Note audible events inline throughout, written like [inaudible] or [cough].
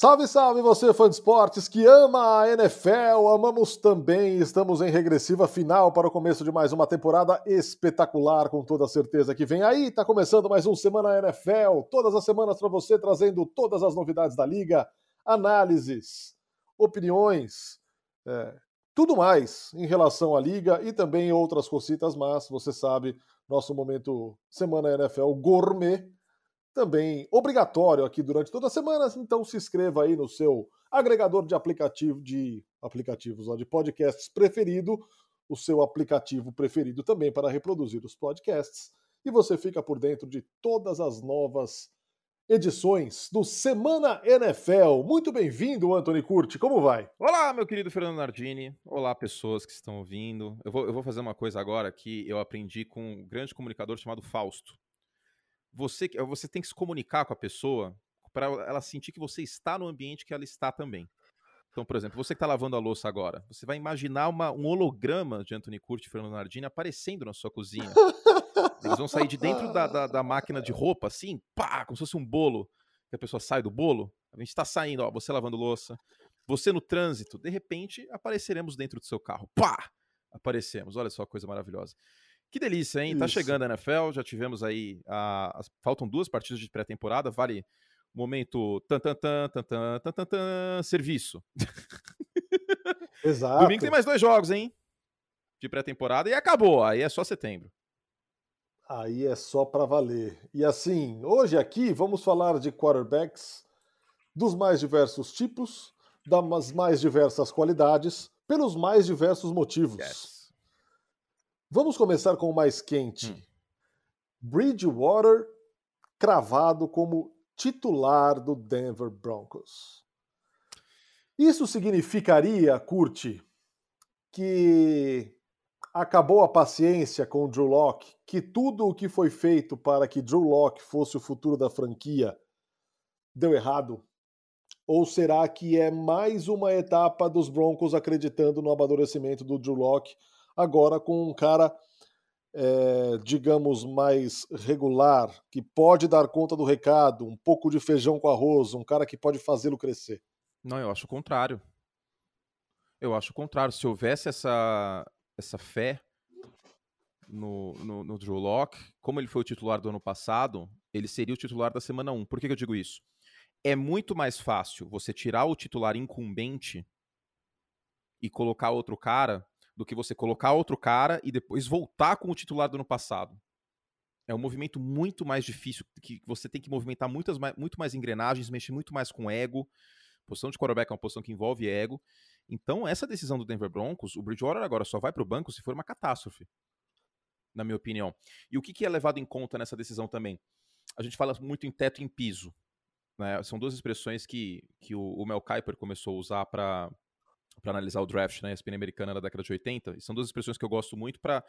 Salve, salve você, fã de esportes que ama a NFL, amamos também. Estamos em regressiva final para o começo de mais uma temporada espetacular, com toda certeza que vem aí. Tá começando mais um Semana NFL, todas as semanas para você, trazendo todas as novidades da liga, análises, opiniões, é, tudo mais em relação à liga e também outras cositas, mas você sabe, nosso momento Semana NFL Gourmet também obrigatório aqui durante toda a semana, então se inscreva aí no seu agregador de aplicativo de aplicativos, ó, de podcasts preferido, o seu aplicativo preferido também para reproduzir os podcasts, e você fica por dentro de todas as novas edições do Semana NFL. Muito bem-vindo, Anthony Curti, como vai? Olá, meu querido Fernando Nardini. Olá, pessoas que estão ouvindo. Eu vou, eu vou fazer uma coisa agora que eu aprendi com um grande comunicador chamado Fausto você, você tem que se comunicar com a pessoa para ela sentir que você está no ambiente que ela está também. Então, por exemplo, você que está lavando a louça agora, você vai imaginar uma, um holograma de Anthony Curti e Fernando Nardini aparecendo na sua cozinha. Eles vão sair de dentro da, da, da, máquina de roupa, assim, pá, como se fosse um bolo, que a pessoa sai do bolo. A gente está saindo, ó, você lavando louça, você no trânsito, de repente apareceremos dentro do seu carro. Pá! Aparecemos, olha só coisa maravilhosa. Que delícia, hein? Tá Isso. Tá chegando a NFL, já tivemos aí. A, faltam duas partidas de pré-temporada, vale momento tan tan tan tan tan tan tan, tan serviço. [laughs] Exato. Domingo tem mais dois jogos, hein? De pré-temporada e acabou, aí é só setembro. Aí é só para valer. E assim, hoje aqui vamos falar de quarterbacks dos mais diversos tipos, das mais diversas qualidades, pelos mais diversos motivos. Yes. Vamos começar com o mais quente. Hum. Bridgewater cravado como titular do Denver Broncos. Isso significaria, Curte, que acabou a paciência com o Drew Locke, que tudo o que foi feito para que Drew Locke fosse o futuro da franquia deu errado? Ou será que é mais uma etapa dos Broncos acreditando no amadurecimento do Drew Locke agora com um cara, é, digamos, mais regular, que pode dar conta do recado, um pouco de feijão com arroz, um cara que pode fazê-lo crescer. Não, eu acho o contrário. Eu acho o contrário. Se houvesse essa, essa fé no, no, no Drew Locke, como ele foi o titular do ano passado, ele seria o titular da semana 1. Por que, que eu digo isso? É muito mais fácil você tirar o titular incumbente e colocar outro cara do que você colocar outro cara e depois voltar com o titular do ano passado. É um movimento muito mais difícil, que você tem que movimentar muitas, muito mais engrenagens, mexer muito mais com ego. posição de quarterback é uma posição que envolve ego. Então, essa decisão do Denver Broncos, o Bridgewater agora só vai para o banco se for uma catástrofe, na minha opinião. E o que, que é levado em conta nessa decisão também? A gente fala muito em teto e em piso. Né? São duas expressões que, que o, o Mel Kiper começou a usar para para analisar o draft, né, a ESPN americana da década de 80, e são duas expressões que eu gosto muito para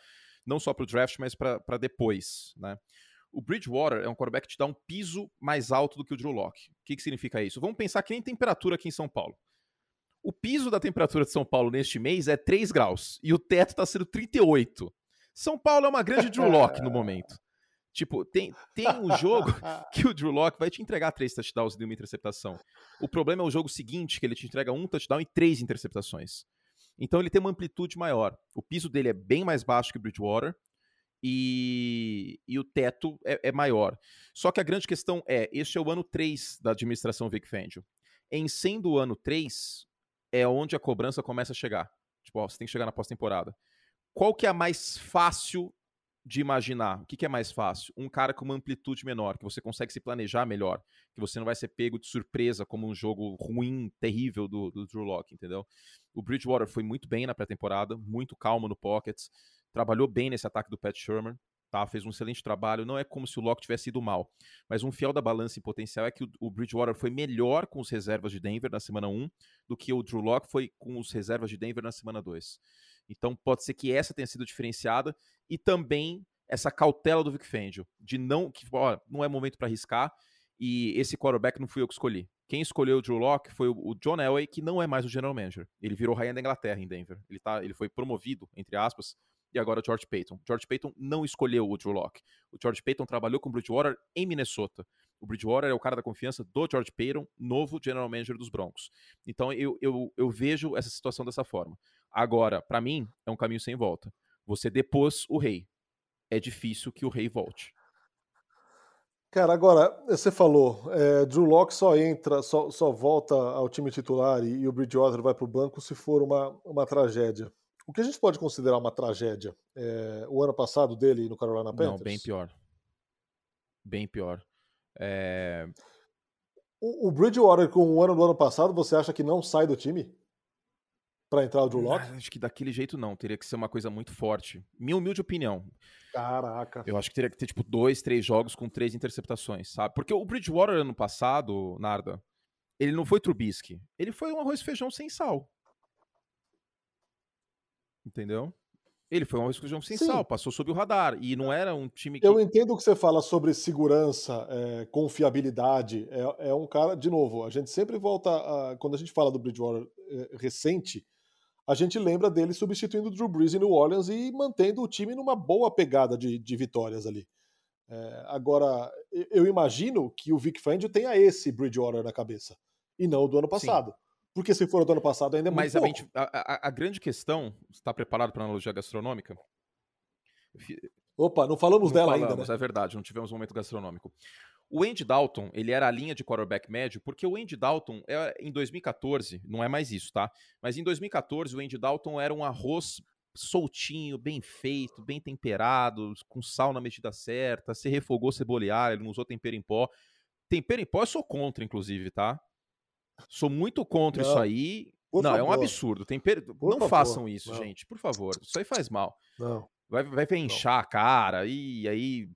não só para o draft, mas para depois, né? O Bridgewater é um quarterback que te dá um piso mais alto do que o Drew Locke. O que, que significa isso? Vamos pensar que nem temperatura aqui em São Paulo. O piso da temperatura de São Paulo neste mês é 3 graus e o teto está sendo 38. São Paulo é uma grande Drew Locke no momento. Tipo, tem, tem um jogo [laughs] que o Drew Locke vai te entregar três touchdowns e uma interceptação. O problema é o jogo seguinte, que ele te entrega um touchdown e três interceptações. Então ele tem uma amplitude maior. O piso dele é bem mais baixo que o Bridgewater e, e o teto é, é, maior. Só que a grande questão é, este é o ano 3 da administração Vic Fangio. Em sendo o ano 3, é onde a cobrança começa a chegar. Tipo, ó, você tem que chegar na pós-temporada. Qual que é a mais fácil de imaginar. O que, que, é mais fácil? Um cara com uma amplitude menor, que você consegue se planejar melhor, que você não vai ser pego de surpresa como um jogo ruim, terrível do, do Drew Locke, entendeu? O Bridgewater foi muito bem na pré-temporada, muito calmo no pockets, trabalhou bem nesse ataque do Pat Shermer, tá? Fez um excelente trabalho. Não é como se o Locke tivesse ido mal, mas um fiel da balança em potencial é que o, o Bridgewater foi melhor com os reservas de Denver na semana 1 do que o Drew Locke foi com os reservas de Denver na semana 2. Então pode ser que essa tenha sido diferenciada e também essa cautela do Vic Fangio de não que ó, não é momento para arriscar e esse quarterback não fui eu que escolhi. Quem escolheu o Drew Locke foi o John Elway, que não é mais o general manager. Ele virou rainha da Inglaterra em Denver. Ele, tá, ele foi promovido, entre aspas, e agora o George Payton. George Payton não escolheu o Drew Locke. O George Payton trabalhou com o Bridgewater em Minnesota. O Bridgewater é o cara da confiança do George Payton, novo general manager dos Broncos. Então eu, eu, eu vejo essa situação dessa forma. Agora, para mim, é um caminho sem volta. Você depôs o rei. É difícil que o rei volte. Cara, agora, você falou, é, Drew Locke só entra, só, só volta ao time titular e, e o Bridgewater vai para o banco se for uma, uma tragédia. O que a gente pode considerar uma tragédia? É, o ano passado dele no Carolina Panthers? Não, bem pior. Bem pior. É... O, o, Bridgewater com o ano do ano passado, você acha que não sai do time? Para entrar o Drew Locke? Acho que daquele jeito não. Teria que ser uma coisa muito forte. Minha humilde opinião. Caraca. Eu acho que teria que ter, tipo, dois, três jogos com três interceptações, sabe? Porque o Bridgewater ano passado, Narda, ele não foi Trubisky. Ele foi um arroz e feijão sem sal. Entendeu? Ele foi um arroz e feijão sem Sim. sal, passou sob o radar. E não era um time que. Eu entendo o que você fala sobre segurança, é, confiabilidade. É, é, um cara, de novo, a gente sempre volta. A, quando a gente fala do Bridgewater é, recente, a gente lembra dele substituindo o Drew Brees em New Orleans e mantendo o time numa boa pegada de, de vitórias ali. É, agora, eu imagino que o Vic Fangio tenha esse Bridgewater na cabeça, e não o do ano passado. Sim. Porque se for o do ano passado ainda é muito Mas. A, a, a, a grande questão, está preparado para a analogia gastronômica? Opa, não falamos não dela falamos, ainda, né? É verdade, não tivemos um momento gastronômico. O Andy Dalton, ele era a linha de quarterback médio, porque o Andy Dalton, é, em 2014, não é mais isso, tá? Mas em 2014, o Andy Dalton era um arroz soltinho, bem feito, bem temperado, com sal na medida certa, se refogou cebolear, ele não usou tempero em pó. Tempero em pó eu sou contra, inclusive, tá? Sou muito contra não, isso aí. Não, favor. é um absurdo. Tempero... Não favor. façam isso, não. gente, por favor. Isso aí faz mal. Não. Vai, vai inchar a cara e aí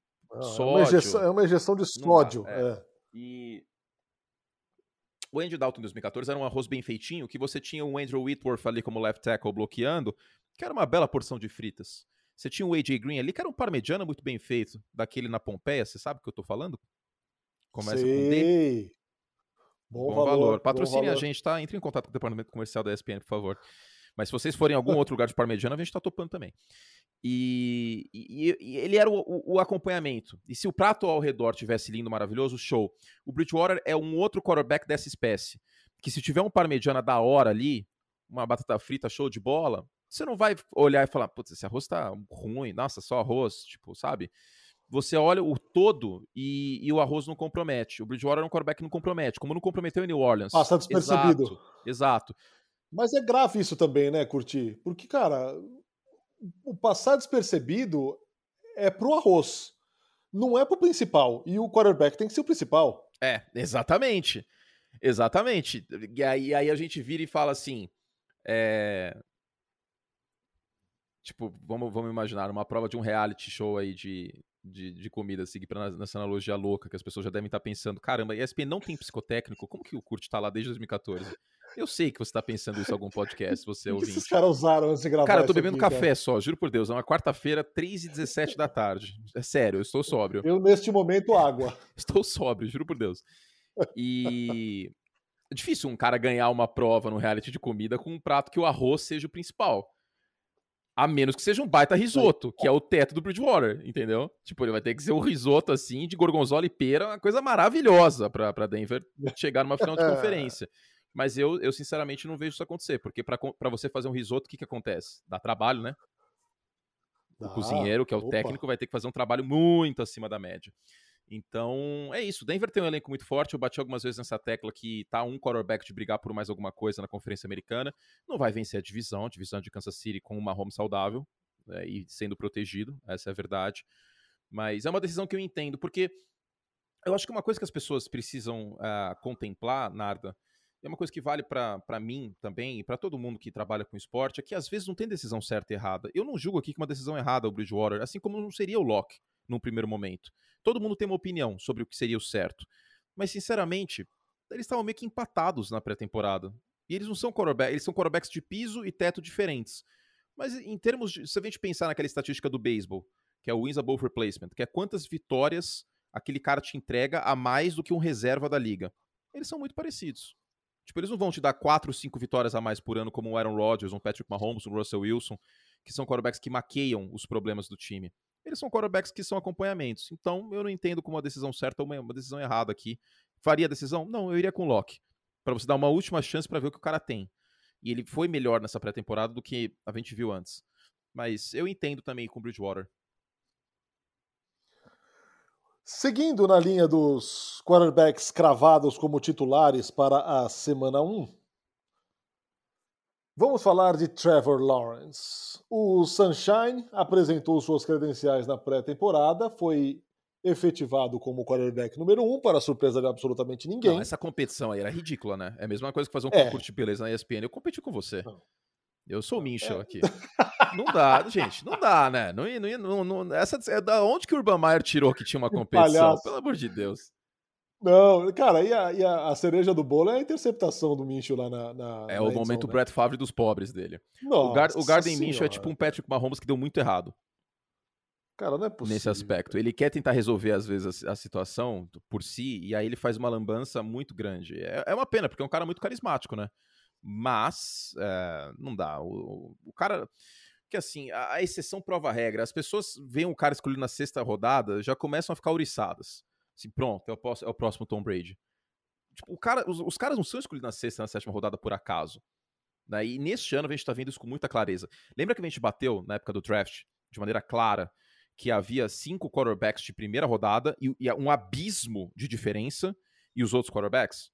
sódio. É uma, injeção, é uma injeção de sódio. Dá, é. É. E o Andy Dalton em 2014 era um arroz bem feitinho, que você tinha o Andrew Whitworth ali como left tackle bloqueando, que era uma bela porção de fritas. Você tinha o AJ Green ali, que era um parmegiana muito bem feito, daquele na Pompeia, você sabe o que eu tô falando? Começa Sei. com D. Bom, bom valor. valor. Patrocine a gente, tá? Entre em contato com o departamento comercial da ESPN, por favor. Mas se vocês forem em algum outro lugar de parmegiana, a gente tá topando também. E, e, e ele era o, o, o, acompanhamento. E se o prato ao redor tivesse lindo, maravilhoso, show. O Bridgewater é um outro quarterback dessa espécie. Que se tiver um parmegiana da hora ali, uma batata frita show de bola, você não vai olhar e falar, putz, esse arroz tá ruim, nossa, só arroz, tipo, sabe? Você olha o todo e, e o arroz não compromete. O Bridgewater é um quarterback que não compromete, como não comprometeu em New Orleans. Passa despercebido. Exato, exato. Mas é grave isso também, né, Curti? Porque, cara, o passar despercebido é pro arroz, não é pro principal. E o quarterback tem que ser o principal. É, exatamente. Exatamente. E aí, aí a gente vira e fala assim. É... Tipo, vamos, vamos imaginar uma prova de um reality show aí de, de, de comida, seguir pra nessa analogia louca, que as pessoas já devem estar pensando: caramba, a ESPN não tem psicotécnico, como que o Kurt tá lá desde 2014? Eu sei que você tá pensando isso em algum podcast, [laughs] você o que esses caras usaram de gravar Cara, eu tô bebendo aqui, café cara. só, juro por Deus. É uma quarta-feira, 3 e 17 da tarde. É sério, eu estou sóbrio. Eu, neste momento, água. [laughs] estou sóbrio, juro por Deus. E... É difícil um cara ganhar uma prova no reality de comida com um prato que o arroz seja o principal. A menos que seja um baita risoto, que é o teto do Bridgewater, entendeu? Tipo, ele vai ter que ser um risoto assim, de gorgonzola e pera, uma coisa maravilhosa pra, pra Denver [laughs] chegar numa final de [laughs] conferência. Mas eu, eu sinceramente não vejo isso acontecer, porque para você fazer um risoto, o que, que acontece? Dá trabalho, né? O cozinheiro, que é o opa. técnico, vai ter que fazer um trabalho muito acima da média. Então, é isso. Denver tem um elenco muito forte. Eu bati algumas vezes nessa tecla que tá um quarterback de brigar por mais alguma coisa na Conferência Americana. Não vai vencer a divisão, a divisão de Kansas City com uma home saudável né, e sendo protegido. Essa é a verdade. Mas é uma decisão que eu entendo, porque eu acho que uma coisa que as pessoas precisam uh, contemplar, Narda, é uma coisa que vale para mim também e para todo mundo que trabalha com esporte, é que às vezes não tem decisão certa e errada. Eu não julgo aqui que uma decisão errada é o Bridgewater, assim como não seria o Locke num primeiro momento. Todo mundo tem uma opinião sobre o que seria o certo. Mas, sinceramente, eles estavam meio que empatados na pré-temporada. E eles não são quarterbacks, eles são quarterbacks de piso e teto diferentes. Mas em termos de. Se a gente pensar naquela estatística do beisebol, que é o wins above replacement, que é quantas vitórias aquele cara te entrega a mais do que um reserva da liga. Eles são muito parecidos. Tipo, eles não vão te dar quatro, cinco vitórias a mais por ano, como o Aaron Rodgers, um Patrick Mahomes, um Russell Wilson, que são quarterbacks que maqueiam os problemas do time. eles são quarterbacks que são acompanhamentos. Então, eu não entendo como uma decisão certa ou uma decisão errada aqui. Faria a decisão? Não, eu iria com o Locke. Para você dar uma última chance para ver o que o cara tem. E ele foi melhor nessa pré-temporada do que a gente viu antes. Mas eu entendo também com o Bridgewater. Seguindo na linha dos quarterbacks cravados como titulares para a semana 1, vamos falar de Trevor Lawrence. O Sunshine apresentou suas credenciais na pré-temporada, foi efetivado como quarterback número 1, para surpresa de absolutamente ninguém. Não, essa competição aí era ridícula, né? É a mesma coisa que fazer um é. concurso de beleza na ESPN. Eu competi com você. Não. Eu sou o Minchel é. aqui. [laughs] Não dá, gente, não dá, né? Não, não, não, não, essa, é da onde que o Urban Meyer tirou que tinha uma [laughs] competição? Pelo amor de Deus. Não, cara, e a, e a, cereja do bolo é a interceptação do Minchel lá na, na É o edição, momento né? Brett Favre dos pobres dele. Nossa o, Gar, o Garden Minchel é tipo um Patrick Mahomes que deu muito errado. Cara, não é possível. Nesse aspecto. Ele quer tentar resolver, às vezes, a, a situação por si, e aí ele faz uma lambança muito grande. É, é uma pena, porque é um cara muito carismático, né? Mas é, não dá. O, o cara. Que assim, a, a, exceção prova a regra. As pessoas veem o cara escolhido na sexta rodada, já começam a ficar ouriçadas. Assim, pronto, é o, é o próximo Tom Brady. Tipo, o cara, os, os, caras não são escolhidos na sexta, na sétima rodada por acaso. Né? E neste ano a gente está vendo isso com muita clareza. Lembra que a gente bateu na época do draft, de maneira clara, que havia cinco quarterbacks de primeira rodada e, e um abismo de diferença e os outros quarterbacks?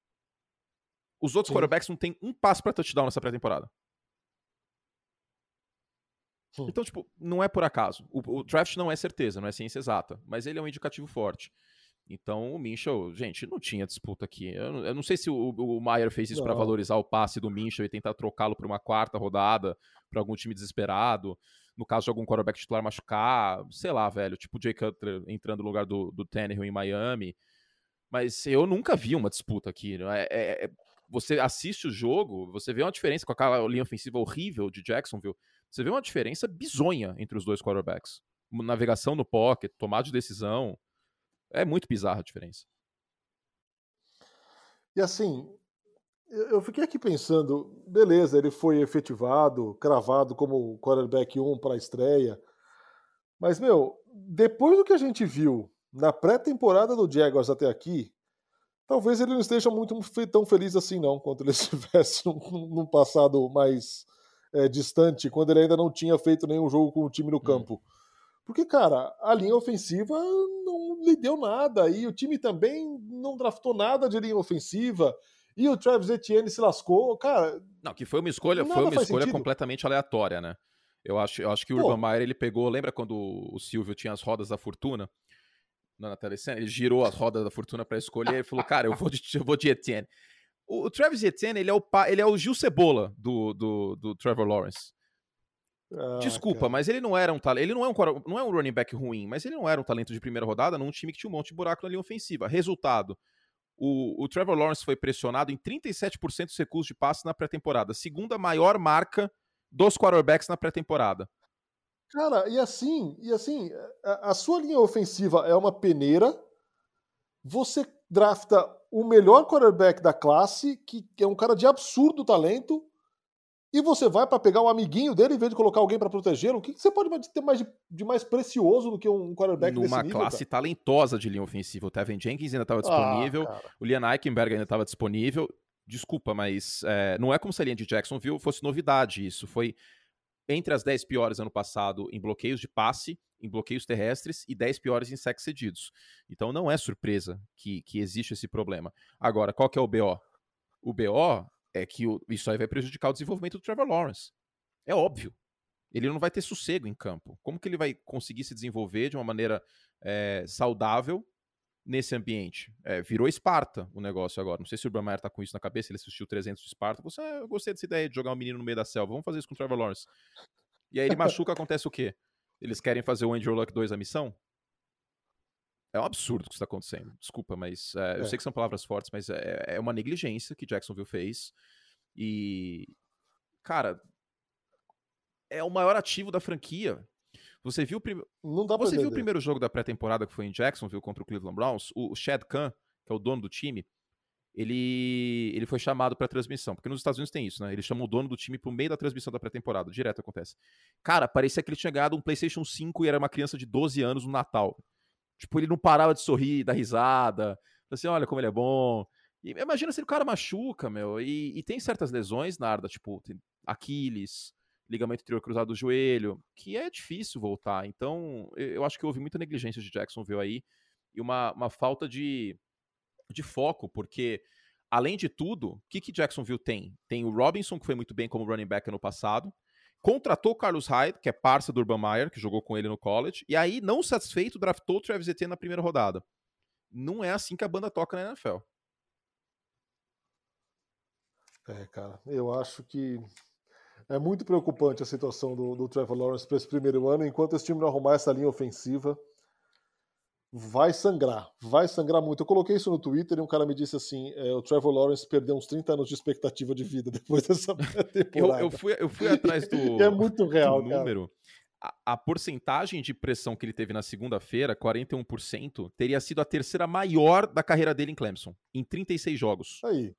Os outros Sim. quarterbacks não têm um passo para touchdown nessa pré-temporada. Então, tipo, não é por acaso. O, o, draft não é certeza, não é ciência exata, mas ele é um indicativo forte. Então, o Minchel, gente, não tinha disputa aqui. Eu, eu não sei se o, o Maier fez isso para valorizar o passe do Minchel e tentar trocá-lo para uma quarta rodada, para algum time desesperado. No caso de algum quarterback titular machucar, sei lá, velho, tipo o Jay Cutler entrando no lugar do, do Tannehill em Miami. Mas eu nunca vi uma disputa aqui. É, é, é você assiste o jogo, você vê uma diferença com aquela linha ofensiva horrível de Jacksonville. Você vê uma diferença bizonha entre os dois quarterbacks. Navegação no pocket, tomada de decisão. É muito bizarra a diferença. E assim, eu fiquei aqui pensando, beleza, ele foi efetivado, cravado como quarterback 1 para a estreia. Mas, meu, depois do que a gente viu na pré-temporada do Jaguars até aqui, talvez ele não esteja muito tão feliz assim, não, quanto ele [laughs] estivesse num, num passado mais é, distante, quando ele ainda não tinha feito nenhum jogo com o time no hum. campo. Porque, cara, a linha ofensiva não lhe deu nada, e o time também não draftou nada de linha ofensiva. E o Travis Etienne se lascou, cara. Não, que foi uma escolha, foi uma escolha sentido. completamente aleatória, né? Eu acho, eu acho que o Pô. Urban Meyer ele pegou, lembra quando o Silvio tinha as rodas da fortuna? na telecena, ele girou as rodas da fortuna para escolher e falou: Cara, eu vou de, eu vou de Etienne. O, o Travis Etienne, ele é o, ele é o Gil Cebola do, do, do Trevor Lawrence. Ah, Desculpa, cara. mas ele não era um talento. Ele não é um, não é um running back ruim, mas ele não era um talento de primeira rodada num time que tinha um monte de buraco na linha ofensiva. Resultado: o, o Trevor Lawrence foi pressionado em 37% dos recursos de passe na pré-temporada, segunda maior marca dos quarterbacks na pré-temporada. Cara, e assim, e assim, a, a sua linha ofensiva é uma peneira. Você drafta o melhor quarterback da classe, que, é um cara de absurdo talento, e você vai para pegar um amiguinho dele em vez de colocar alguém para protegê-lo. O que, que, você pode ter mais de, de, mais precioso do que um quarterback Numa desse nível? Classe cara? talentosa de linha ofensiva. O Tevin Jenkins ainda estava disponível, ah, o Liam Eichenberg ainda estava disponível. Desculpa, mas é, não é como se a linha de Jacksonville fosse novidade. Isso foi entre as 10 piores ano passado em bloqueios de passe, em bloqueios terrestres e 10 piores em sacks cedidos. Então não é surpresa que, que existe esse problema. Agora, qual que é o BO? O BO é que o, isso aí vai prejudicar o desenvolvimento do Trevor Lawrence. É óbvio. Ele não vai ter sossego em campo. Como que ele vai conseguir se desenvolver de uma maneira é, saudável nesse ambiente. É, virou Esparta o negócio agora. Não sei se o Meyer tá com isso na cabeça, ele assistiu 300 de Esparta. Você, ah, eu gostei dessa ideia de jogar um menino no meio da selva. Vamos fazer isso com o Trevor Lawrence. E aí ele [laughs] machuca, acontece o quê? Eles querem fazer o Andrew Luck 2 a missão? É um absurdo o que está acontecendo. Desculpa, mas é, eu é. sei que são palavras fortes, mas é, é uma negligência que Jacksonville fez. E, cara, é o maior ativo da franquia. Você viu, prim... Você viu o primeiro jogo da pré-temporada que foi em Jacksonville contra o Cleveland Browns? O Chad Khan, que é o dono do time, ele, ele foi chamado para transmissão, porque nos Estados Unidos tem isso, né? Ele chama o dono do time pro meio da transmissão da pré-temporada, direto acontece. Cara, parecia que ele tinha ganhado um PlayStation 5 e era uma criança de 12 anos no Natal. Tipo, ele não parava de sorrir, dar risada, assim, olha como ele é bom. E imagina se o cara machuca, meu, e, e tem certas lesões, Narda, tipo, Aquiles, ligamento anterior cruzado do joelho, que é difícil voltar. Então, eu acho que houve muita negligência de Jacksonville aí e uma, uma falta de de foco, porque, além de tudo, o que, que Jacksonville tem? Tem o Robinson, que foi muito bem como running back no passado, contratou Carlos Hyde, que é parça do Urban Meyer, que jogou com ele no college, e aí, não satisfeito, draftou o Travis Etienne na primeira rodada. Não é assim que a banda toca na NFL. É, cara, eu acho que é muito preocupante a situação do, do Trevor Lawrence para esse primeiro ano, enquanto esse time não arrumar essa linha ofensiva vai sangrar, vai sangrar muito. Eu coloquei isso no Twitter e um cara me disse assim: é, o Trevor Lawrence perdeu uns 30 anos de expectativa de vida [laughs] depois dessa [laughs] temporada. Eu, eu, fui, eu fui atrás do, [laughs] é muito real, do número. A, a, porcentagem de pressão que ele teve na segunda-feira, 41%, teria sido a terceira maior da carreira dele em Clemson, em 36 jogos. Aí.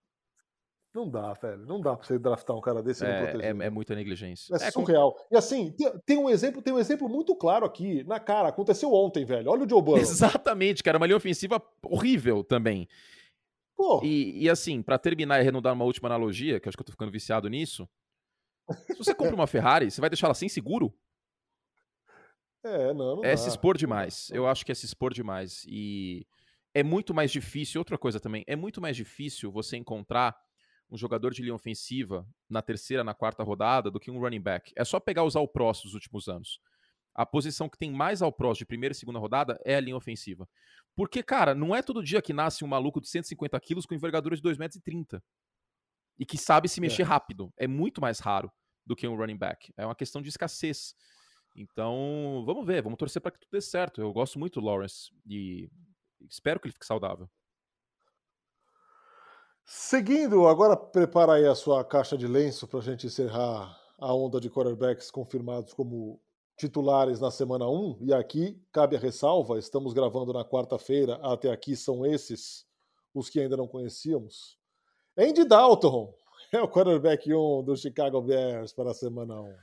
Não dá, velho. Não dá pra você draftar um cara desse e é, não proteger. É, é muita negligência. É, é surreal. Com... E assim, tem, tem, um exemplo, tem um exemplo muito claro aqui, na cara. Aconteceu ontem, velho. Olha o Joe Burrow. Exatamente, cara. Uma linha ofensiva horrível também. Pô. E, e assim, para terminar e renudar uma última analogia, que acho que eu tô ficando viciado nisso. Se você compra uma Ferrari, você vai deixar ela sem seguro? [laughs] É, não, não É dá. se expor demais. Eu acho que é se expor demais. E é muito mais difícil, outra coisa também, é muito mais difícil você encontrar um jogador de linha ofensiva na terceira, na quarta rodada do que um running back. É só pegar os all-pros dos últimos anos. A posição que tem mais all-pros de primeira e segunda rodada é a linha ofensiva. Porque, cara, não é todo dia que nasce um maluco de 150 quilos com envergadura de 2,30 metros e que sabe se mexer é. rápido. É muito mais raro do que um running back. É uma questão de escassez. Então, vamos ver, vamos torcer para que tudo dê certo. Eu gosto muito do Lawrence e espero que ele fique saudável. Seguindo, agora prepara aí a sua caixa de lenço para a gente encerrar a onda de quarterbacks confirmados como titulares na semana 1. E aqui cabe a ressalva: estamos gravando na quarta-feira, até aqui são esses os que ainda não conhecíamos. Andy Dalton [laughs] é o quarterback 1 do Chicago Bears para a semana 1.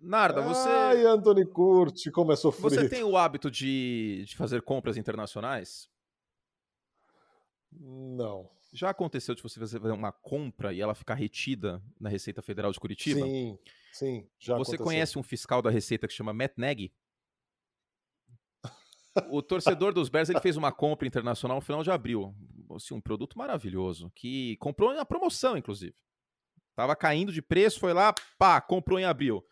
Narda, você. Ai, Anthony Curti, como é sofrido. Você tem o hábito de, de fazer compras internacionais? Não. Já aconteceu de você fazer uma compra e ela ficar retida na Receita Federal de Curitiba? Sim, sim, já Você aconteceu. conhece um fiscal da Receita que chama Matt Nagy? o torcedor dos Bears ele fez uma compra internacional no final de abril. Assim, um produto maravilhoso, que comprou na promoção, inclusive. Tava caindo de preço, foi lá, pá, comprou em abril.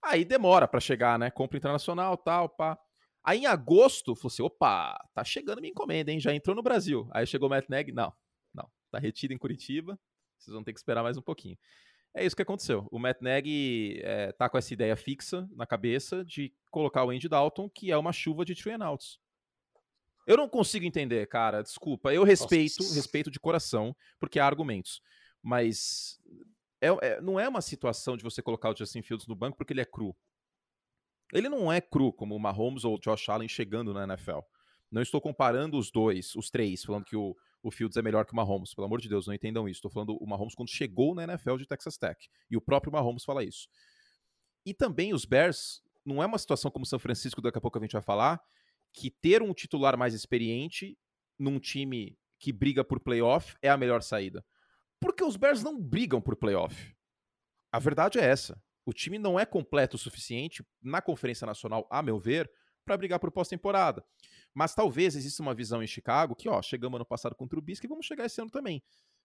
Aí demora para chegar, né? Compra internacional, tal, pá. Aí em agosto, falou assim: opa, tá chegando minha encomenda, hein? Já entrou no Brasil. Aí chegou o Matt Nagy, não, Tá retido em Curitiba. Vocês vão ter que esperar mais um pouquinho. É isso que aconteceu. O Matt Nagy é, tá com essa ideia fixa na cabeça de colocar o Andy Dalton, que é uma chuva de three and outs. Eu não consigo entender, cara. Desculpa. Eu respeito, Nossa. respeito de coração, porque há argumentos. Mas é, é, não é uma situação de você colocar o Justin Fields no banco porque ele é cru. Ele não é cru como o Mahomes ou o Josh Allen chegando na NFL. Não estou comparando os dois, os três, falando que o, o Fields é melhor que o Mahomes. Pelo amor de Deus, não entendam isso. Estou falando o Mahomes quando chegou na NFL de Texas Tech. E o próprio Mahomes fala isso. E também os Bears, não é uma situação como São Francisco, daqui a pouco a gente vai falar, que ter um titular mais experiente num time que briga por playoff é a melhor saída. Porque os Bears não brigam por playoff. A verdade é essa. O time não é completo o suficiente na Conferência Nacional, a meu ver, para brigar por pós-temporada. Mas talvez exista uma visão em Chicago que, ó, chegamos ano passado com o Trubisky e vamos chegar esse ano também.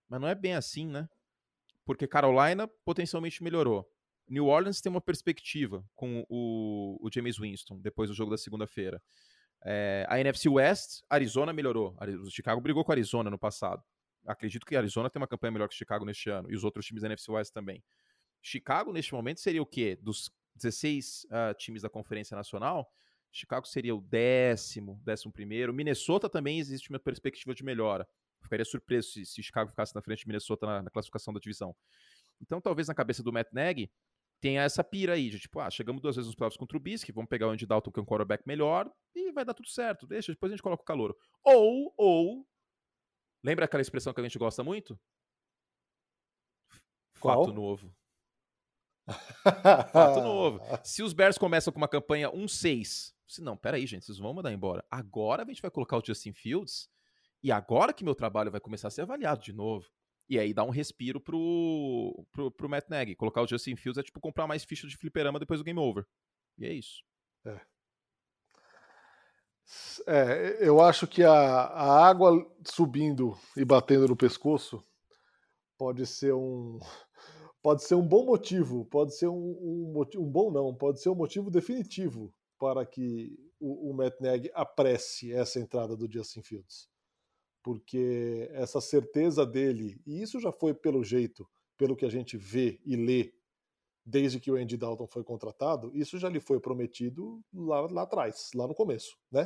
Mas não é bem assim, né? Porque Carolina potencialmente melhorou. New Orleans tem uma perspectiva com o, o James Winston depois do jogo da segunda-feira. É, a NFC West, Arizona melhorou. O Chicago brigou com a Arizona no passado. Acredito que a Arizona tem uma campanha melhor que o Chicago neste ano. E os outros times da NFC West também. Chicago, neste momento, seria o quê? Dos 16 uh, ah, times da Conferência Nacional, Chicago seria o décimo, décimo primeiro. Minnesota também existe uma perspectiva de melhora. Ficaria surpreso se, se Chicago ficasse na frente de Minnesota na, na, classificação da divisão. Então, talvez na cabeça do Matt Nagy tenha essa pira aí de tipo, ah, chegamos duas vezes nos playoffs contra o Trubisky, vamos pegar o Andy Dalton, que é um quarterback melhor, e vai dar tudo certo. Deixa, depois a gente coloca o calor. Ou, ou, Lembra aquela expressão que a gente gosta muito? Qual? Fato novo. [laughs] Fato novo. Se os Bears começam com uma campanha 1-6, se não, peraí, gente, vocês vão mandar embora. Agora a gente vai colocar o Justin Fields e agora que meu trabalho vai começar a ser avaliado de novo. E aí dá um respiro pro, pro, pro Matt Nagy. Colocar o Justin Fields é tipo comprar mais ficha de fliperama depois do game over. E é isso. É. É, eu acho que a, a água subindo e batendo no pescoço pode ser um pode ser um bom motivo, pode ser um, um, um bom não, pode ser um motivo definitivo para que o, o Matt Nagy apresse essa entrada do Justin Fields. Porque essa certeza dele, e isso já foi pelo jeito, pelo que a gente vê e lê desde que o Andy Dalton foi contratado, isso já lhe foi prometido lá, lá atrás, lá no começo, né?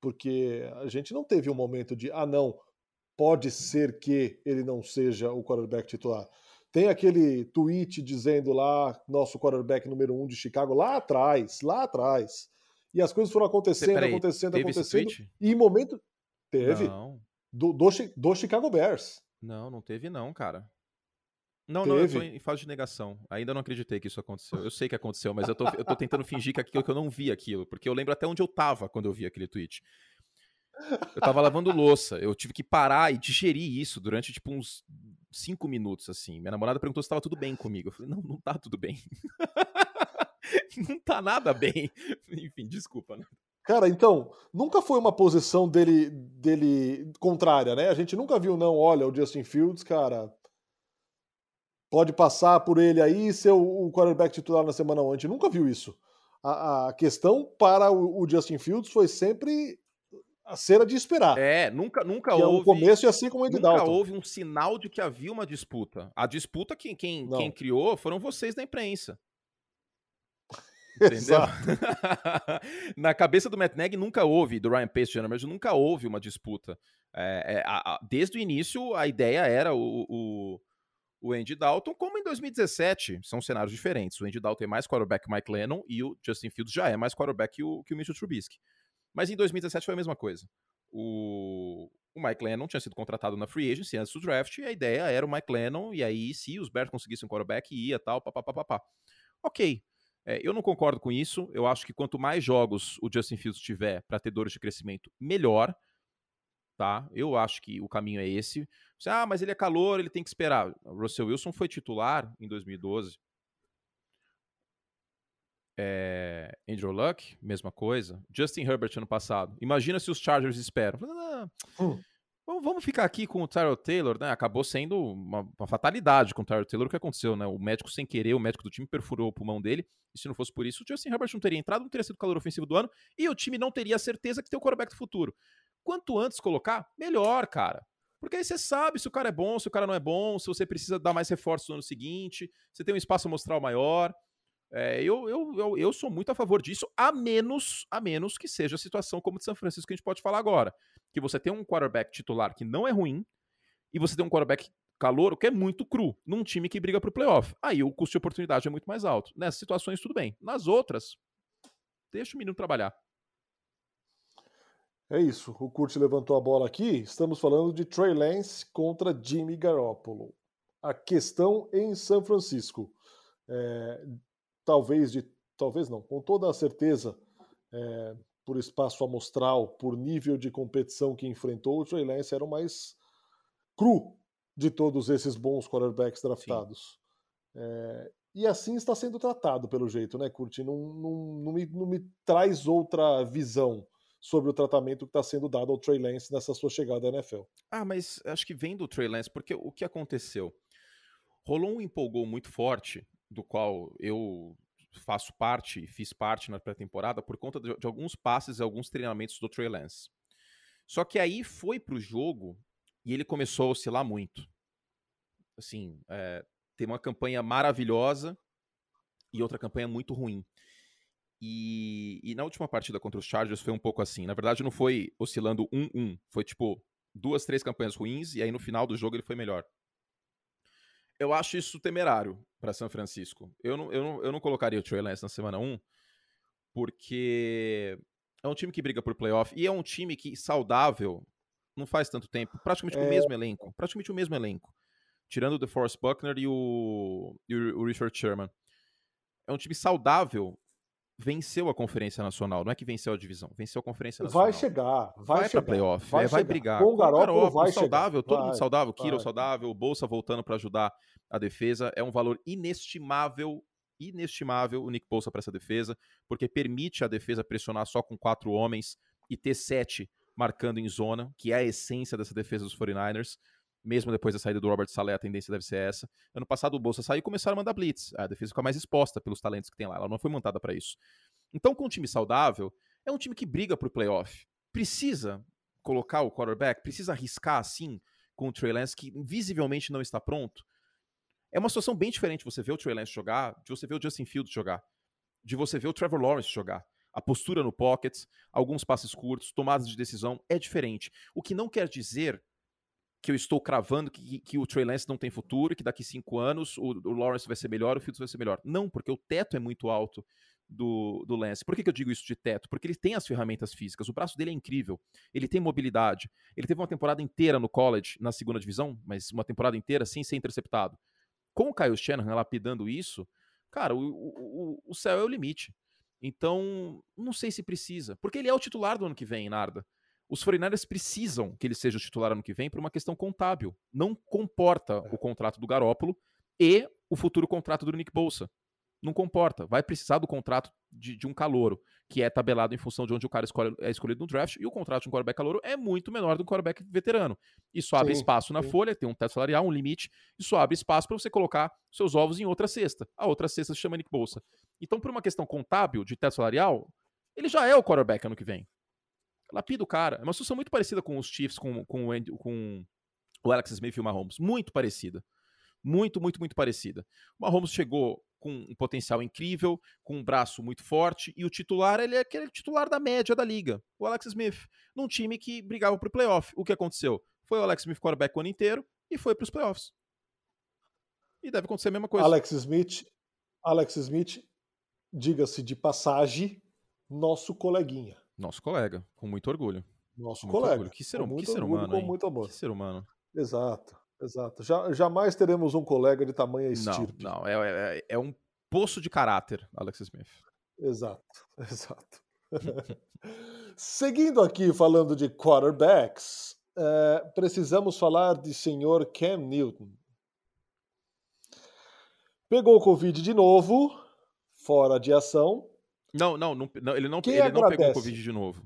Porque a gente não teve um momento de, ah, não, pode ser que ele não seja o quarterback titular. Tem aquele tweet dizendo lá, nosso quarterback número um de Chicago, lá atrás, lá atrás. E as coisas foram acontecendo, Peraí, acontecendo, acontecendo. E em momento. Teve. Não. Do, do, do Chicago Bears. Não, não teve, não, cara. Não, Teve. não, eu tô em fase de negação. Ainda não acreditei que isso aconteceu. Eu sei que aconteceu, mas eu tô, eu tô tentando fingir que, aquilo, que eu não vi aquilo, porque eu lembro até onde eu tava quando eu vi aquele tweet. Eu tava lavando louça, eu tive que parar e digerir isso durante, tipo, uns cinco minutos, assim. Minha namorada perguntou se tava tudo bem comigo. Eu falei, não, não tá tudo bem. [laughs] não tá nada bem. [laughs] Enfim, desculpa, né? Cara, então, nunca foi uma posição dele, dele contrária, né? A gente nunca viu, não, olha, o Justin Fields, cara, pode passar por ele aí e ser o, quarterback titular na semana 1. A gente nunca viu isso. A, a questão para o, o, Justin Fields foi sempre a cera de esperar. É, nunca, nunca que houve. É o começo e assim como o Andy Nunca Dalton. houve um sinal de que havia uma disputa. A disputa quem, quem, quem criou foram vocês da imprensa. [laughs] Entendeu? [laughs] Na cabeça do Matt Nagy nunca houve, do Ryan Pace, mas nunca houve uma disputa. É, é, a, a, desde o início, a ideia era o, o, o Andy Dalton, como em 2017. São cenários diferentes. O Andy Dalton é mais quarterback que Mike Lennon e o Justin Fields já é mais quarterback que o, que o Mitchell Trubisky. Mas em 2017 foi a mesma coisa. O, o Mike Lennon tinha sido contratado na free agency antes do draft e a ideia era o Mike Lennon e aí se os Bears conseguissem um quarterback ia tal, papapá. Ok, é, eu não concordo com isso. Eu acho que quanto mais jogos o Justin Fields tiver para ter dores de crescimento, melhor. Tá? Eu acho que o caminho é esse. Você, ah, mas ele é calor, ele tem que esperar. O Russell Wilson foi titular em 2012. É, Andrew Luck, mesma coisa. Justin Herbert ano passado. Imagina se os Chargers esperam. Ah, hum. Vamos ficar aqui com o Tyrell Taylor, né? Acabou sendo uma, uma, fatalidade com o Tyrell Taylor o que aconteceu, né? O médico, sem querer, o médico do time perfurou o pulmão dele. E se não fosse por isso, o Justin Herbert não teria entrado, não teria sido o calor ofensivo do ano. E o time não teria a certeza que tem o quarterback do futuro. Quanto antes colocar, melhor, cara. Porque aí você sabe se o cara é bom, se o cara não é bom, se você precisa dar mais reforços no ano seguinte, você tem um espaço amostral maior. É, eu, eu, eu, eu, sou muito a favor disso, a menos, a menos que seja a situação como de São Francisco que a gente pode falar agora. Que você tem um quarterback titular que não é ruim, e você tem um quarterback calor que é muito cru, num time que briga pro playoff. Aí o custo de oportunidade é muito mais alto. Nessas situações, tudo bem. Nas outras, deixa o menino trabalhar. É isso. O Kurt levantou a bola aqui. Estamos falando de Trey Lance contra Jimmy Garoppolo. A questão em São Francisco. É, talvez de talvez não, com toda a certeza, é, por espaço amostral, por nível de competição que enfrentou, o Trey Lance era o mais cru de todos esses bons quarterbacks draftados. É, e assim está sendo tratado, pelo jeito, né, Curti? Não, não, não, me, não me traz outra visão sobre o tratamento que está sendo dado ao Trey Lance nessa sua chegada à NFL. Ah, mas acho que vem do Trey Lance, porque o que aconteceu? Rolou um empolgou muito forte, do qual eu faço parte e fiz parte na pré-temporada por conta de, de, alguns passes e alguns treinamentos do Trey Lance. Só que aí foi pro jogo e ele começou a oscilar muito. Assim, é, tem uma campanha maravilhosa e outra campanha muito ruim. E, e, na última partida contra os Chargers foi um pouco assim. Na verdade, não foi oscilando 1-1. Foi tipo duas, três campanhas ruins e aí no final do jogo ele foi melhor. Eu acho isso temerário para São Francisco. Eu não, eu, não, eu não colocaria o Trey Lance na semana 1, porque é um time que briga por playoff e é um time que saudável não faz tanto tempo, praticamente é... o mesmo elenco, praticamente o mesmo elenco, tirando o DeForest Buckner e o, e o Richard Sherman. É um time saudável venceu a Conferência Nacional. Não é que venceu a divisão, venceu a Conferência Nacional. Vai chegar, vai, vai chegar. Pra playoff, vai, é, vai brigar. Com o Garoppolo vai saudável, chegar. todo vai, mundo saudável, Kiro saudável, Bolsa voltando para ajudar a defesa. É um valor inestimável, inestimável o Nick Bolsa para essa defesa, porque permite a defesa pressionar só com quatro homens e ter sete marcando em zona, que é a essência dessa defesa dos 49ers mesmo depois da saída do Robert Saleh, a tendência deve ser essa. Ano passado o Bolsa saiu e começaram a mandar blitz. A defesa fica mais exposta pelos talentos que tem lá. Ela não foi montada para isso. Então, com um time saudável, é um time que briga pro playoff. Precisa colocar o quarterback, precisa arriscar assim com o Trey Lance, que visivelmente não está pronto. É uma situação bem diferente você ver o Trey Lance jogar, de você ver o Justin Fields jogar, de você ver o Trevor Lawrence jogar. A postura no pocket, alguns passes curtos, tomadas de decisão é diferente. O que não quer dizer que eu estou cravando que, que, o Trey Lance não tem futuro, que daqui cinco anos o, o, Lawrence vai ser melhor, o Fields vai ser melhor. Não, porque o teto é muito alto do, do Lance. Por que, que eu digo isso de teto? Porque ele tem as ferramentas físicas, o braço dele é incrível, ele tem mobilidade, ele teve uma temporada inteira no college, na segunda divisão, mas uma temporada inteira sem ser interceptado. Com o Kyle Shanahan lapidando isso, cara, o, o, o céu é o limite. Então, não sei se precisa, porque ele é o titular do ano que vem, Narda. Os 49ers precisam que ele seja o titular ano que vem por uma questão contábil. Não comporta é. o contrato do Garópolo e o futuro contrato do Nick Bolsa. Não comporta. Vai precisar do contrato de, de um calouro, que é tabelado em função de onde o cara escolhe, é escolhido no draft, e o contrato de um quarterback calouro é muito menor do que um quarterback veterano. Isso abre sim, espaço na sim. folha, tem um teto salarial, um limite, isso abre espaço para você colocar seus ovos em outra cesta. A outra cesta se chama Nick Bolsa. Então, por uma questão contábil de teto salarial, ele já é o quarterback ano que vem. Lapida o cara. É uma situação muito parecida com os Chiefs, com, com, o, com o Alex Smith e o Mahomes. Muito parecida. Muito, muito, muito parecida. O Mahomes chegou com um potencial incrível, com um braço muito forte, e o titular, ele é aquele titular da média da liga, o Alex Smith, num time que brigava pro playoff. O que aconteceu? Foi o Alex Smith quarterback o ano inteiro e foi pros playoffs. E deve acontecer a mesma coisa. Alex Smith, Alex Smith, diga-se de passagem, nosso coleguinha. Nosso colega, com muito orgulho. Nosso com colega. Orgulho. Que ser, hum, que ser orgulho, humano, com hein? muito amor. Que ser humano. Exato, exato. Já, jamais teremos um colega de tamanha estirpe. Não, não. É, é, é um poço de caráter, Alex Smith. Exato, [laughs] exato. Seguindo aqui falando de quarterbacks, é, precisamos falar de senhor Cam Newton. Pegou o Covid de novo, fora de ação, não, não, não ele não, ele não pegou Covid de novo.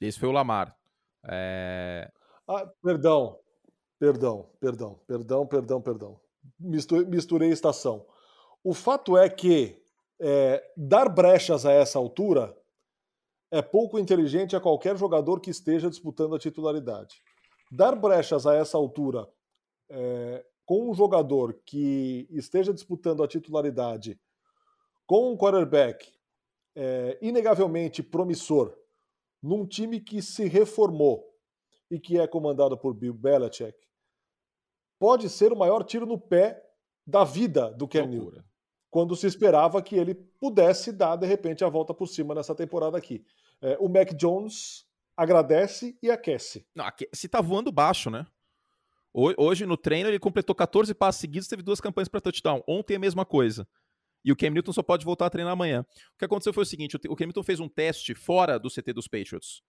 Esse foi o Lamar. É... Ah, perdão, perdão, perdão, perdão, perdão, perdão. Misturei, misturei estação. O fato é que é, dar brechas a essa altura é pouco inteligente a qualquer jogador que esteja disputando a titularidade. Dar brechas a essa altura é, com um jogador que esteja disputando a titularidade com um quarterback é, inegavelmente promissor, num time que se reformou e que é comandado por Bill Belichick, pode ser o maior tiro no pé da vida do Cam Newton. Quando se esperava que ele pudesse dar, de repente, a volta por cima nessa temporada aqui. É, o Mac Jones agradece e aquece. Não, se tá voando baixo, né? Hoje no treino ele completou 14 passes seguidos, teve duas campanhas para touchdown. Ontem a mesma coisa. E o Cam Newton só pode voltar a treinar amanhã. O que aconteceu foi o seguinte: o Cam Newton fez um teste fora do CT dos Patriots.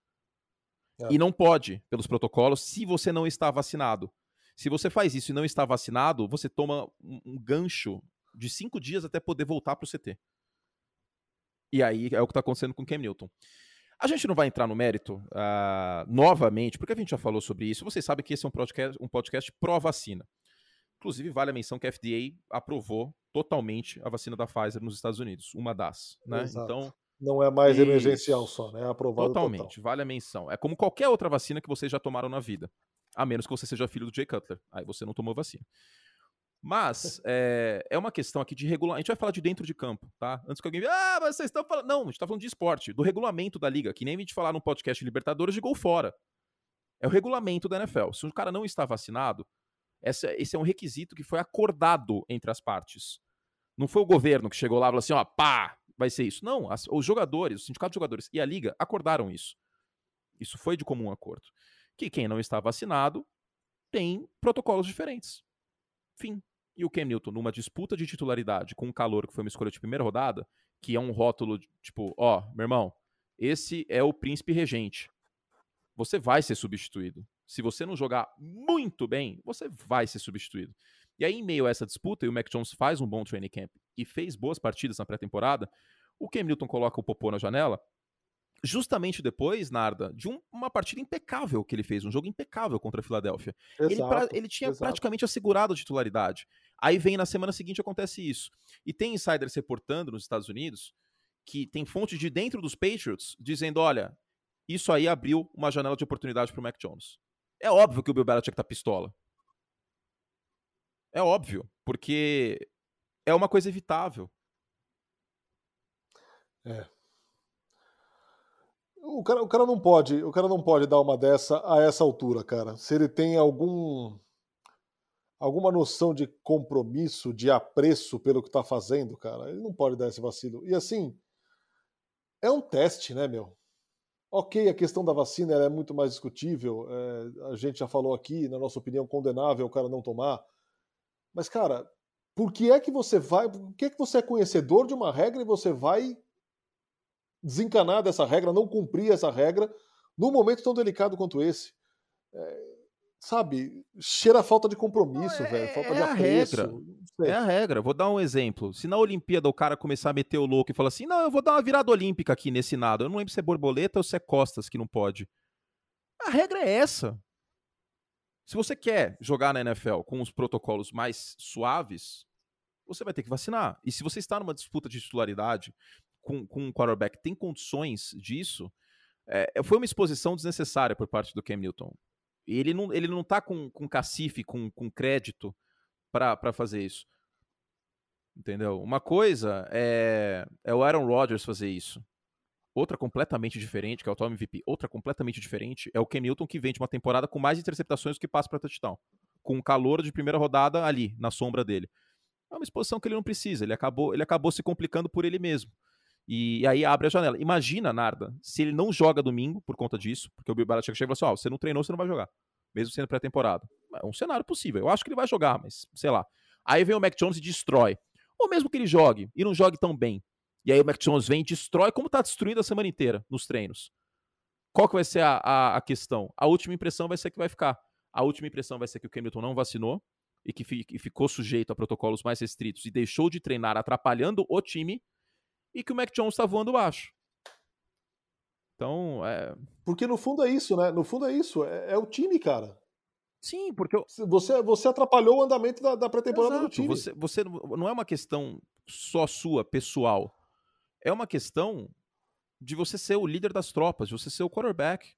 É. E não pode, pelos protocolos, se você não está vacinado. Se você faz isso e não está vacinado, você toma um, um gancho de cinco dias até poder voltar para o CT. E aí é o que está acontecendo com o Cam Newton. A gente não vai entrar no mérito uh, novamente, porque a gente já falou sobre isso. Vocês sabem que esse é um podcast, um podcast pró-vacina. Inclusive, vale a menção que a FDA aprovou totalmente a vacina da Pfizer nos Estados Unidos, uma das, né? Exato. Então, não é mais emergencial só, né? É aprovado totalmente, total. vale a menção. É como qualquer outra vacina que vocês já tomaram na vida, a menos que você seja filho do Jay Cutler. Aí você não tomou vacina. Mas é, [laughs] é uma questão aqui de regulamento. A gente vai falar de dentro de campo, tá? Antes que alguém ah, mas vocês estão falando. Não, a gente está falando de esporte, do regulamento da liga, que nem a gente falar no podcast Libertadores de gol fora. É o regulamento da NFL. Se o cara não está vacinado, essa, esse é um requisito que foi acordado entre as partes. Não foi o governo que chegou lá e falou assim, ó, pá, vai ser isso. Não, as, os jogadores, o sindicato de jogadores e a liga acordaram isso. Isso foi de comum acordo. Que quem não está vacinado tem protocolos diferentes. Fim. E o Cam Newton, numa disputa de titularidade com um calor que foi uma escolha de primeira rodada, que é um rótulo tipo, ó, meu irmão, esse é o príncipe regente. Você vai ser substituído. Se você não jogar muito bem, você vai ser substituído. E aí, em meio a essa disputa, e o Mac Jones faz um bom training camp e fez boas partidas na pré-temporada, o Cam Newton coloca o popô na janela, justamente depois, Narda, de um, uma partida impecável que ele fez, um jogo impecável contra a Filadélfia. Ele, pra, ele, tinha exato. praticamente assegurado a titularidade. Aí vem na semana seguinte acontece isso. E tem insiders reportando nos Estados Unidos que tem fontes de dentro dos Patriots dizendo: olha, isso aí abriu uma janela de oportunidade para o Mac Jones. É óbvio que o Bill Belichick tá pistola. É óbvio, porque é uma coisa evitável. É. O cara, o cara não pode, o cara não pode dar uma dessa a essa altura, cara. Se ele tem algum alguma noção de compromisso, de apreço pelo que está fazendo, cara, ele não pode dar esse vacilo. E assim, é um teste, né, meu? Ok, a questão da vacina é muito mais discutível. É, a gente já falou aqui, na nossa opinião, condenável o cara não tomar. Mas, cara, por que é que você vai. Por que é que você é conhecedor de uma regra e você vai desencanar dessa regra, não cumprir essa regra num momento tão delicado quanto esse? É, sabe, cheira a falta de compromisso, é, velho, falta é de apreço. A regra. É a regra. Vou dar um exemplo. Se na Olimpíada o cara começar a meter o louco e falar assim, não, eu vou dar uma virada olímpica aqui nesse nado. Eu não lembro se é borboleta ou se é costas que não pode. A regra é essa. Se você quer jogar na NFL com os protocolos mais suaves, você vai ter que vacinar. E se você está numa disputa de titularidade com, com um quarterback tem condições disso, é, foi uma exposição desnecessária por parte do Cam Newton. Ele não, ele não tá com, com cacife, com, com crédito para fazer isso. Entendeu? Uma coisa é, é o Aaron Rodgers fazer isso. Outra completamente diferente, que é o Tom MVP, outra completamente diferente é o Ken Newton, que vem de uma temporada com mais interceptações do que passa para touchdown. Com um calor de primeira rodada ali, na sombra dele. É uma exposição que ele não precisa, ele acabou, ele acabou se complicando por ele mesmo. E, e aí abre a janela. Imagina, Narda, se ele não joga domingo por conta disso, porque o Bill Belichick chega e fala assim, ó, oh, você não treinou, você não vai jogar. Mesmo sendo pré-temporada. É um cenário possível. Eu acho que ele vai jogar, mas sei lá. Aí vem o Mac Jones e destrói. Ou mesmo que ele jogue e não jogue tão bem. E aí o Mac Jones vem e destrói como tá destruindo a semana inteira nos treinos. Qual que vai ser a, a, a, questão? A última impressão vai ser que vai ficar. A última impressão vai ser que o Hamilton não vacinou e que fi, ficou sujeito a protocolos mais restritos e deixou de treinar atrapalhando o time e que o Mac Jones está voando baixo. Então, é... Porque no fundo é isso, né? No fundo é isso. É, é o time, cara. Sim, porque eu... você, você atrapalhou o andamento da, da pré-temporada do time. Você, você não é uma questão só sua, pessoal. É uma questão de você ser o líder das tropas, de você ser o quarterback.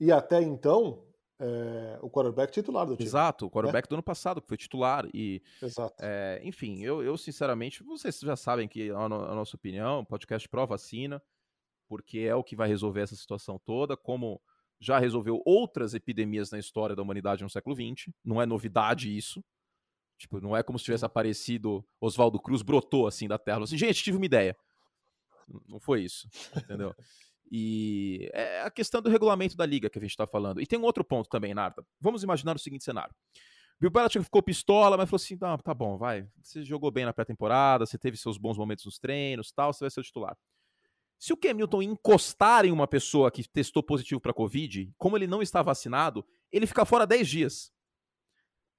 E até então, é, o quarterback titular do time. Exato, o quarterback né? do ano passado, que foi titular. E, Exato. É, enfim, eu, eu sinceramente, vocês já sabem que a, a nossa opinião, podcast pró-vacina, porque é o que vai resolver essa situação toda, como já resolveu outras epidemias na história da humanidade no século XX. Não é novidade isso. Tipo, não é como se tivesse aparecido Oswaldo Cruz brotou assim da terra. Assim, gente, tive uma ideia. Não foi isso, entendeu? [laughs] E é a questão do regulamento da liga que a gente está falando. E tem um outro ponto também, Narda. Vamos imaginar o seguinte cenário. Bill Belichick ficou pistola, mas falou assim: não, tá bom, vai. Você jogou bem na pré-temporada, você teve seus bons momentos nos treinos, tal, você vai ser o titular. Se o Newton encostar em uma pessoa que testou positivo para Covid, como ele não está vacinado, ele fica fora 10 dias.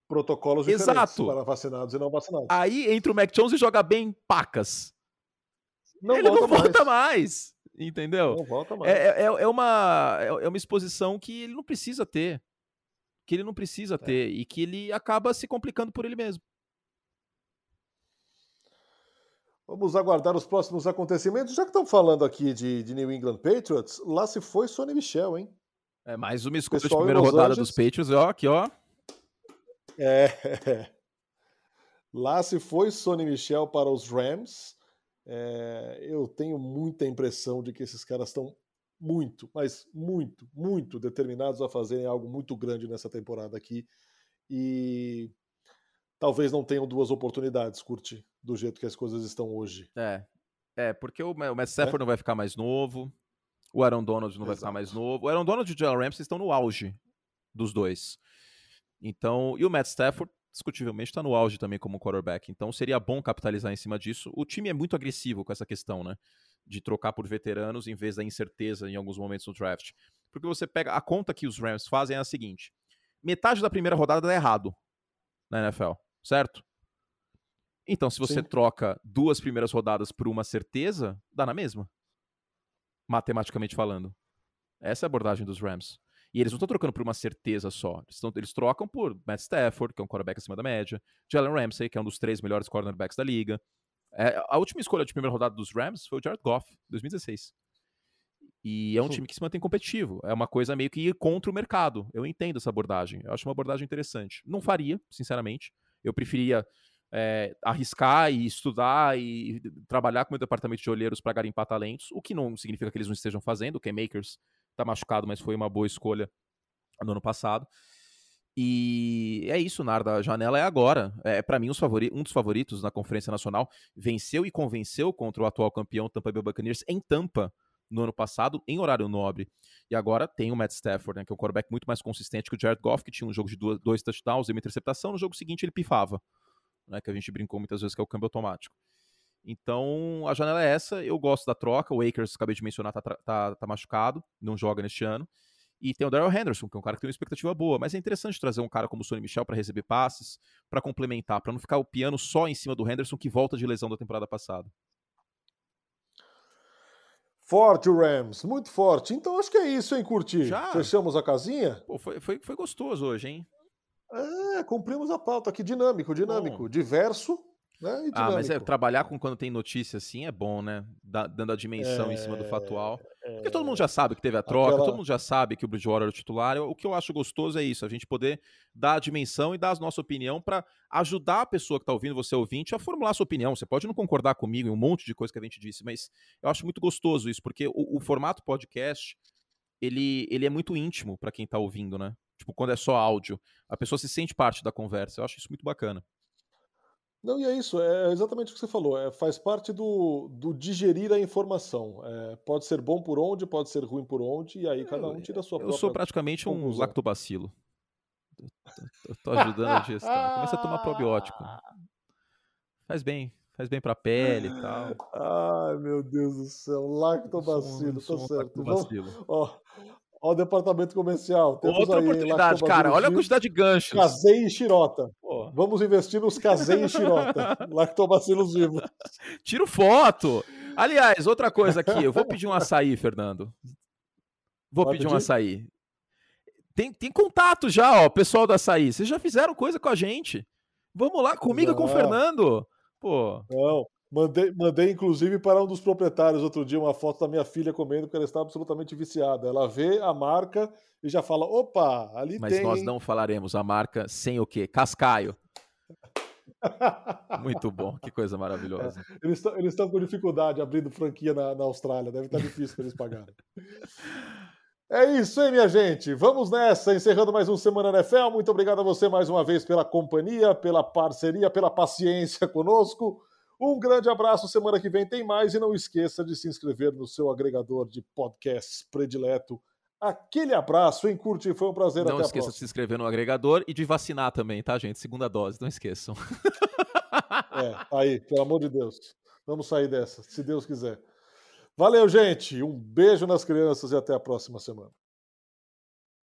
Protocolos Exato. para vacinados e não vacinados. Aí entra o Mac Jones e joga bem pacas. Não ele volta não volta mais. mais. Entendeu? Não volta mais. É, é, é, uma, é uma exposição que ele não precisa ter. Que ele não precisa é. ter. E que ele acaba se complicando por ele mesmo. Vamos aguardar os próximos acontecimentos. Já que estamos falando aqui de, de New England Patriots, lá se foi Sonny Michel, hein? É mais uma escolha de primeira rodada Angeles. dos Patriots, ó, aqui, ó. É. [laughs] Lá se foi Sonny Michel para os Rams. É, eu tenho muita impressão de que esses caras estão muito, mas muito, muito determinados a fazerem algo muito grande nessa temporada aqui. E talvez não tenham duas oportunidades, curtir do jeito que as coisas estão hoje. É. É, porque o, o Matt Stafford é? não vai ficar mais novo. O Aaron Donald não Exato. vai ficar mais novo. O Aaron Donald e o Jalen Ramsey estão no auge dos dois. Então, e o Matt Stafford, discutivelmente, está no auge também como quarterback. Então, seria bom capitalizar em cima disso. O time é muito agressivo com essa questão, né? De trocar por veteranos em vez da incerteza em alguns momentos no draft. Porque você pega. A conta que os Rams fazem é a seguinte: metade da primeira rodada dá errado na NFL, certo? Então, se você Sim. troca duas primeiras rodadas por uma certeza, dá na mesma. Matematicamente falando. Essa é a abordagem dos Rams. E eles não estão trocando por uma certeza só. Eles, tão, eles, trocam por Matt Stafford, que é um quarterback acima da média, Jalen Ramsey, que é um dos três melhores cornerbacks da liga. É, a última escolha de primeira rodada dos Rams foi o Jared Goff, 2016. E é um Sim. time que se mantém competitivo. É uma coisa meio que ir contra o mercado. Eu entendo essa abordagem. Eu acho uma abordagem interessante. Não faria, sinceramente. Eu preferia é, arriscar e estudar e trabalhar com o departamento de olheiros para garimpar talentos, o que não significa que eles não estejam fazendo. O Ken Está machucado, mas foi uma boa escolha no ano passado. E é isso, Narda. A janela é agora. É, para mim, um dos favoritos na Conferência Nacional. Venceu e convenceu contra o atual campeão Tampa Bay Buccaneers em Tampa no ano passado, em horário nobre. E agora tem o Matt Stafford, né, que é um quarterback muito mais consistente que o Jared Goff, que tinha um jogo de duas, dois touchdowns e uma interceptação. No jogo seguinte, ele pifava né, que a gente brincou muitas vezes que é o câmbio automático. Então, a janela é essa. Eu gosto da troca. O Akers, acabei de mencionar, tá, tá, tá machucado, não joga neste ano. E tem o Daryl Henderson, que é um cara que tem uma expectativa boa. Mas é interessante trazer um cara como o Sonny Michel para receber passes, para complementar, para não ficar o piano só em cima do Henderson, que volta de lesão da temporada passada. Forte o Rams, muito forte. Então acho que é isso, hein, Curti? Já? Fechamos a casinha? Pô, foi, foi, foi gostoso hoje, hein? É, cumprimos a pauta aqui, dinâmico, dinâmico, bom. diverso. Né, ah, mas é, trabalhar com quando tem notícia assim é bom, né? Da, dando a dimensão é, em cima do factual. É, Porque todo mundo já sabe que teve a troca, aquela... todo mundo já sabe que o Bridgewater era o titular. O que eu acho gostoso é isso, a gente poder dar a dimensão e dar a nossa opinião para ajudar a pessoa que está ouvindo, você ouvinte, a formular a sua opinião. Você pode não concordar comigo em um monte de coisa que a gente disse, mas eu acho muito gostoso isso, porque o, o formato podcast ele, ele é muito íntimo para quem está ouvindo, né? Tipo, quando é só áudio. A pessoa se sente parte da conversa. Eu acho isso muito bacana. Não, e é isso, é exatamente o que você falou. É, faz parte do, do digerir a informação. É, pode ser bom por onde, pode ser ruim por onde, e aí cada um tira a sua eu própria. Eu sou praticamente conclusão. um lactobacilo. Eu tô ajudando a digestão. Começa a tomar probiótico. [laughs] Faz bem, faz bem pra pele e tal. Ai, meu Deus do céu, lactobacilo, tá certo. Lactobacilo. Vamos, ó, Ó, o departamento comercial. Outra aí, oportunidade, cara. Olha a quantidade de ganchos. Casei e xirota. Vamos investir nos casei e xirota. [laughs] Lactobacilos vivos. Tiro foto. Aliás, outra coisa aqui. Eu vou pedir um açaí, Fernando. Vou pedir, pedir um açaí. Tem, tem contato já, ó, pessoal do açaí. Vocês já fizeram coisa com a gente. Vamos lá, comigo e com o Fernando. Pô. Não. Mandei, mandei, inclusive, para um dos proprietários outro dia uma foto da minha filha comendo, porque ela está absolutamente viciada. Ela vê a marca e já fala: opa, ali Mas tem. Mas nós não falaremos a marca sem o quê? Cascaio. Muito bom, que coisa maravilhosa. É, eles estão com dificuldade abrindo franquia na, na Austrália, deve estar difícil para eles pagarem. É isso, hein, minha gente? Vamos nessa, encerrando mais um Semana NFL. Muito obrigado a você mais uma vez pela companhia, pela parceria, pela paciência conosco. Um grande abraço, semana que vem tem mais e não esqueça de se inscrever no seu agregador de podcasts predileto. Aquele abraço, hein, Curti? Foi um prazer. Não esqueça de se inscrever no agregador e de vacinar também, tá, gente? Segunda dose, não esqueçam. [laughs] É, aí, pelo amor de Deus. Vamos sair dessa, se Deus quiser. Valeu, gente. Um beijo nas crianças e até a próxima semana.